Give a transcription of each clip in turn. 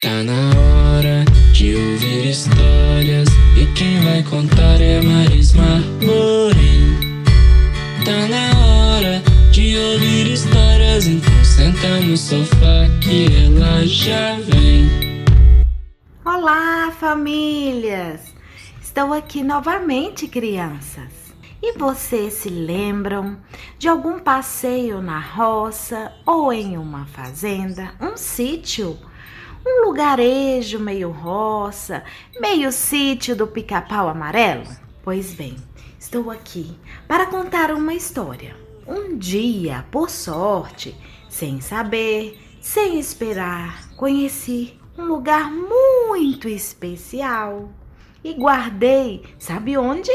Tá na hora de ouvir histórias e quem vai contar é Marisma Morim. Tá na hora de ouvir histórias, então senta no sofá que ela já vem. Olá, famílias! Estou aqui novamente, crianças. E vocês se lembram de algum passeio na roça ou em uma fazenda, um sítio? Um lugarejo meio roça, meio sítio do pica-pau amarelo? Pois bem, estou aqui para contar uma história. Um dia, por sorte, sem saber, sem esperar, conheci um lugar muito especial e guardei, sabe onde?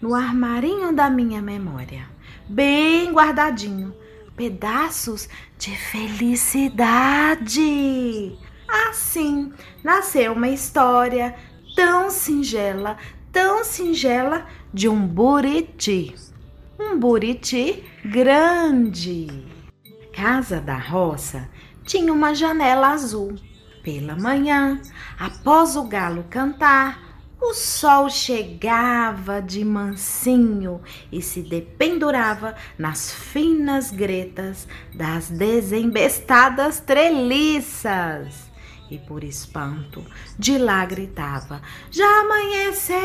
No armarinho da minha memória, bem guardadinho, pedaços de felicidade. Assim nasceu uma história tão singela, tão singela de um buriti. Um buriti grande. Casa da roça tinha uma janela azul. Pela manhã, após o galo cantar, o sol chegava de mansinho e se dependurava nas finas gretas das desembestadas treliças e por espanto de lá gritava: Já amanheceu!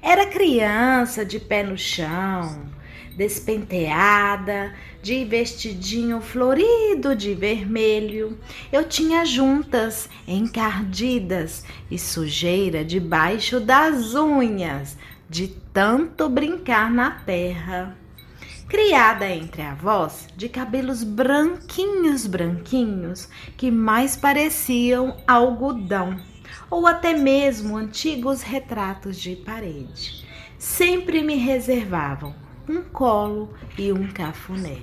Era criança de pé no chão, despenteada, de vestidinho florido de vermelho. Eu tinha juntas encardidas e sujeira debaixo das unhas, de tanto brincar na terra criada entre avós de cabelos branquinhos, branquinhos, que mais pareciam algodão, ou até mesmo antigos retratos de parede. Sempre me reservavam um colo e um cafuné.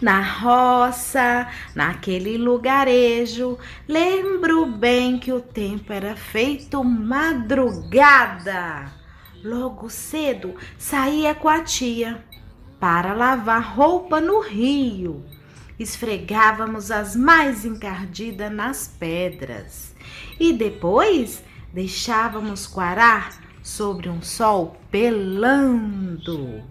Na roça, naquele lugarejo, lembro bem que o tempo era feito madrugada. Logo cedo saía com a tia para lavar roupa no rio. Esfregávamos as mais encardidas nas pedras e depois deixávamos quarar sobre um sol pelando.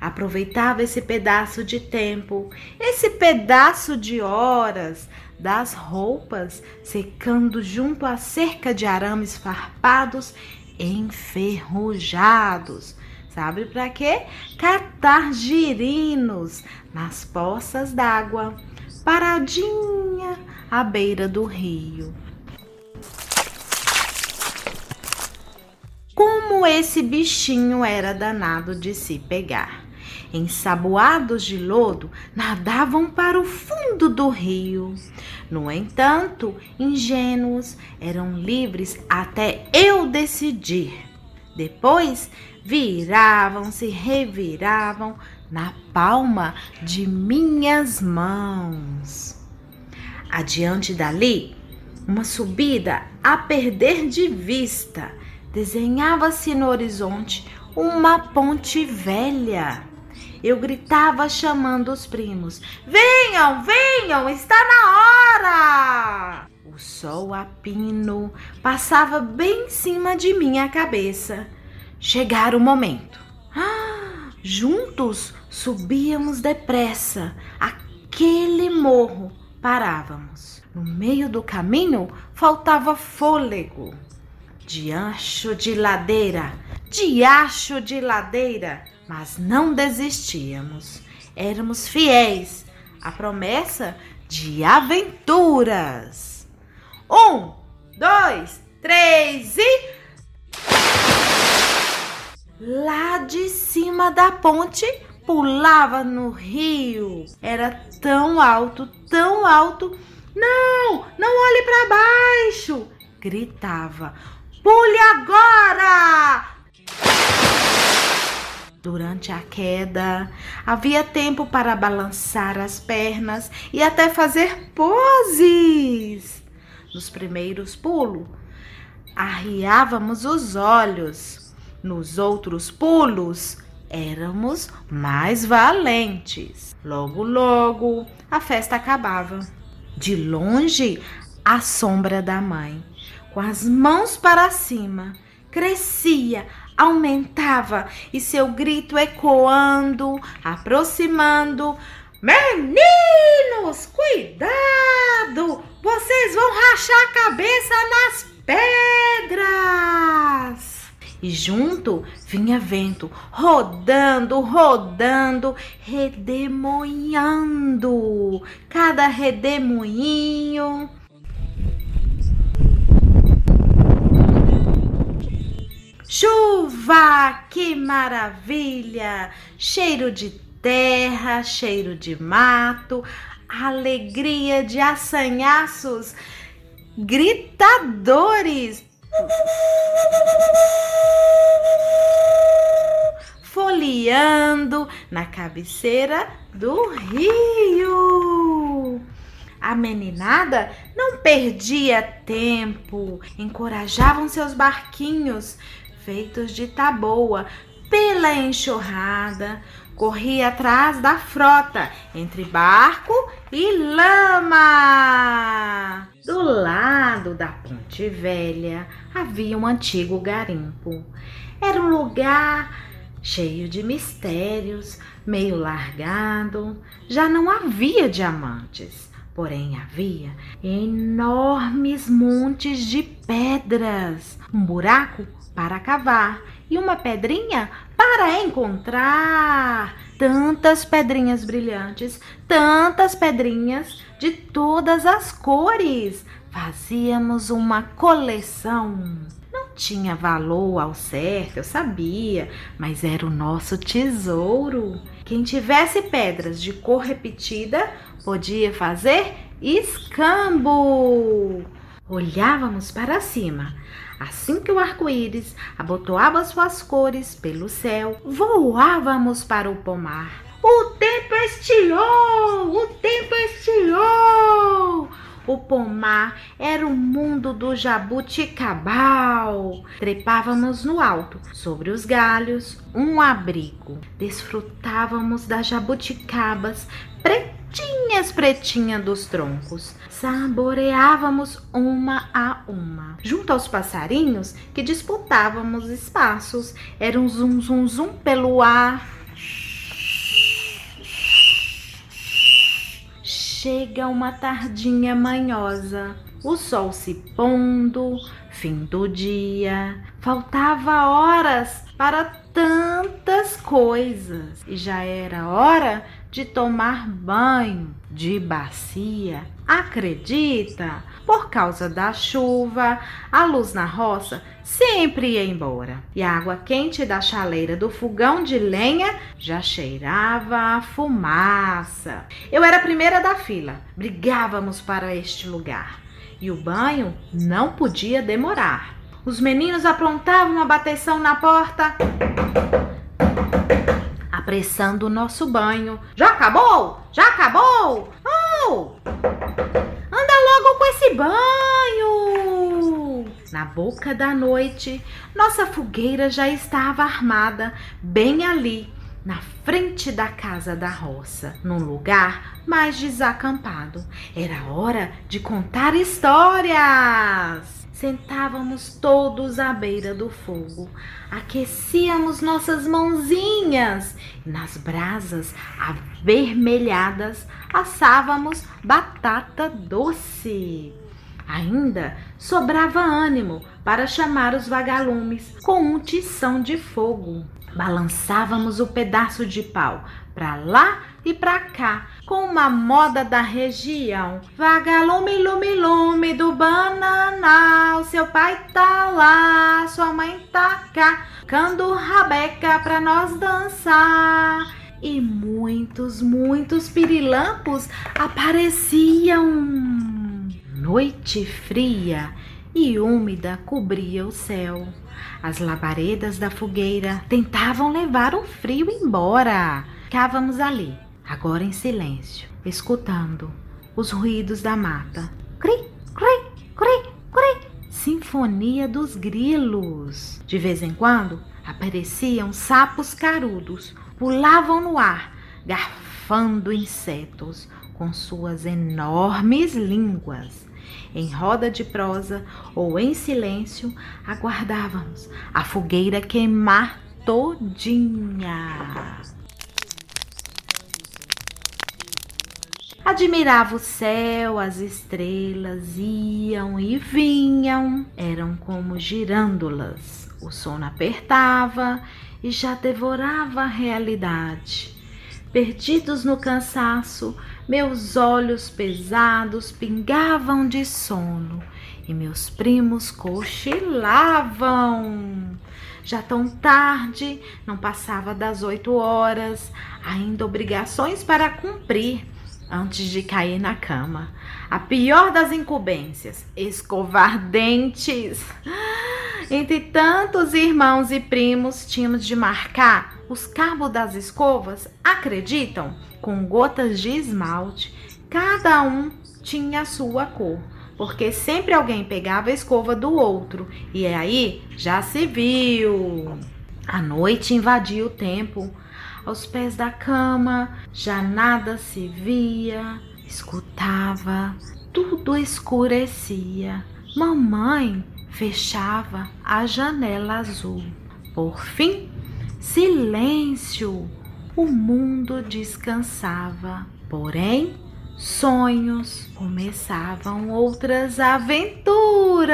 Aproveitava esse pedaço de tempo, esse pedaço de horas das roupas secando junto à cerca de arames farpados enferrujados Sabe para quê? Catar girinos nas poças d'água, paradinha à beira do rio. Como esse bichinho era danado de se pegar. Ensaboados de lodo, nadavam para o fundo do rio. No entanto, ingênuos, eram livres até eu decidir. Depois viravam-se, reviravam na palma de minhas mãos. Adiante dali, uma subida a perder de vista, desenhava-se no horizonte uma ponte velha. Eu gritava chamando os primos: Venham, venham, está na hora! O sol a pino passava bem em cima de minha cabeça Chegara o momento. Ah, juntos subíamos depressa aquele morro. Parávamos. No meio do caminho faltava fôlego. Diacho de ladeira, diacho de ladeira, mas não desistíamos. Éramos fiéis à promessa de aventuras. Um, dois, três e lá de cima da ponte pulava no rio. Era tão alto, tão alto. Não, não olhe para baixo! gritava. Pule agora! Durante a queda, havia tempo para balançar as pernas e até fazer poses. Nos primeiros pulos, arriávamos os olhos nos outros pulos, éramos mais valentes. Logo, logo, a festa acabava. De longe, a sombra da mãe, com as mãos para cima, crescia, aumentava e seu grito ecoando, aproximando. Meninos, cuidado! Vocês vão rachar a cabeça nas pedras! E junto vinha vento, rodando, rodando, redemoinhando. Cada redemoinho. Chuva, que maravilha! Cheiro de terra, cheiro de mato, alegria de assanhaços gritadores Foliando na cabeceira do rio. A meninada não perdia tempo, encorajavam seus barquinhos, feitos de taboa, pela enxurrada, corria atrás da frota, entre barco e lama. Do lado da Ponte Velha havia um antigo garimpo. Era um lugar cheio de mistérios, meio largado. Já não havia diamantes, porém havia enormes montes de pedras, um buraco para cavar e uma pedrinha para encontrar. Tantas pedrinhas brilhantes, tantas pedrinhas de todas as cores. Fazíamos uma coleção. Não tinha valor ao certo, eu sabia, mas era o nosso tesouro. Quem tivesse pedras de cor repetida podia fazer escambo. Olhávamos para cima. Assim que o arco-íris abotoava suas cores pelo céu, voávamos para o pomar. O tempo estiou! O tempo estiou! O pomar era o mundo do jabuticabal. Trepávamos no alto, sobre os galhos, um abrigo. Desfrutávamos das jabuticabas pretinhas, pretinha dos troncos. Saboreávamos uma a uma. Junto aos passarinhos que disputávamos espaços. Era um zum zum zum pelo ar chega uma tardinha manhosa, o sol se pondo, fim do dia, faltava horas para tantas coisas. E já era hora de tomar banho de bacia. Acredita? Por causa da chuva, a luz na roça sempre ia embora e a água quente da chaleira do fogão de lenha já cheirava a fumaça. Eu era a primeira da fila, brigávamos para este lugar e o banho não podia demorar. Os meninos aprontavam uma bateção na porta apressando o nosso banho. Já acabou? Já acabou? Oh! Anda logo com esse banho! Na boca da noite, nossa fogueira já estava armada, bem ali, na frente da casa da roça, num lugar mais desacampado. Era hora de contar histórias! Sentávamos todos à beira do fogo, aquecíamos nossas mãozinhas e nas brasas avermelhadas assávamos batata doce. Ainda sobrava ânimo para chamar os vagalumes com um tição de fogo. Balançávamos o pedaço de pau para lá e para cá, com uma moda da região. Vagalume, lume, lume do bananal, seu pai tá lá, sua mãe tá cá, cando rabeca pra nós dançar. E muitos, muitos pirilampos apareciam. Noite fria e úmida cobria o céu. As labaredas da fogueira tentavam levar o frio embora. Ficávamos ali, agora em silêncio, escutando os ruídos da mata. Cri, cri, cri, cri. Sinfonia dos grilos. De vez em quando apareciam sapos carudos, pulavam no ar, garfando insetos com suas enormes línguas. Em roda de prosa ou em silêncio, aguardávamos a fogueira queimar todinha. Admirava o céu, as estrelas iam e vinham, eram como girândolas. O sono apertava e já devorava a realidade. Perdidos no cansaço, meus olhos pesados pingavam de sono e meus primos cochilavam. Já tão tarde, não passava das oito horas, ainda obrigações para cumprir antes de cair na cama. A pior das incumbências, escovar dentes. Entre tantos irmãos e primos, tínhamos de marcar os cabos das escovas, acreditam? Com gotas de esmalte. Cada um tinha a sua cor, porque sempre alguém pegava a escova do outro, e aí já se viu. A noite invadia o tempo aos pés da cama, já nada se via, escutava, tudo escurecia. Mamãe fechava a janela azul. Por fim, silêncio, o mundo descansava. Porém, sonhos, começavam outras aventuras.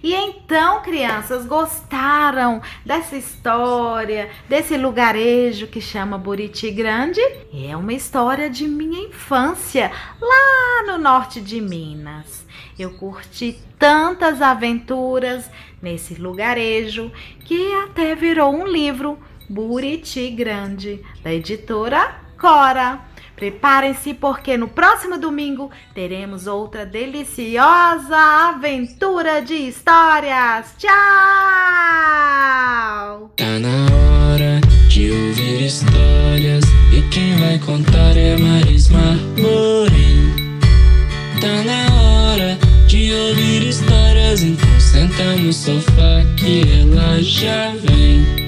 E então, crianças, gostaram dessa história, desse lugarejo que chama Buriti Grande? É uma história de minha infância, lá no norte de Minas. Eu curti tantas aventuras nesse lugarejo que até virou um livro, Buriti Grande, da editora Cora. Preparem-se porque no próximo domingo teremos outra deliciosa aventura de histórias. Tchau! Tá na hora de ouvir histórias e quem vai contar é Marisma Morim. Tá na hora de ouvir histórias, então senta no sofá que ela já vem.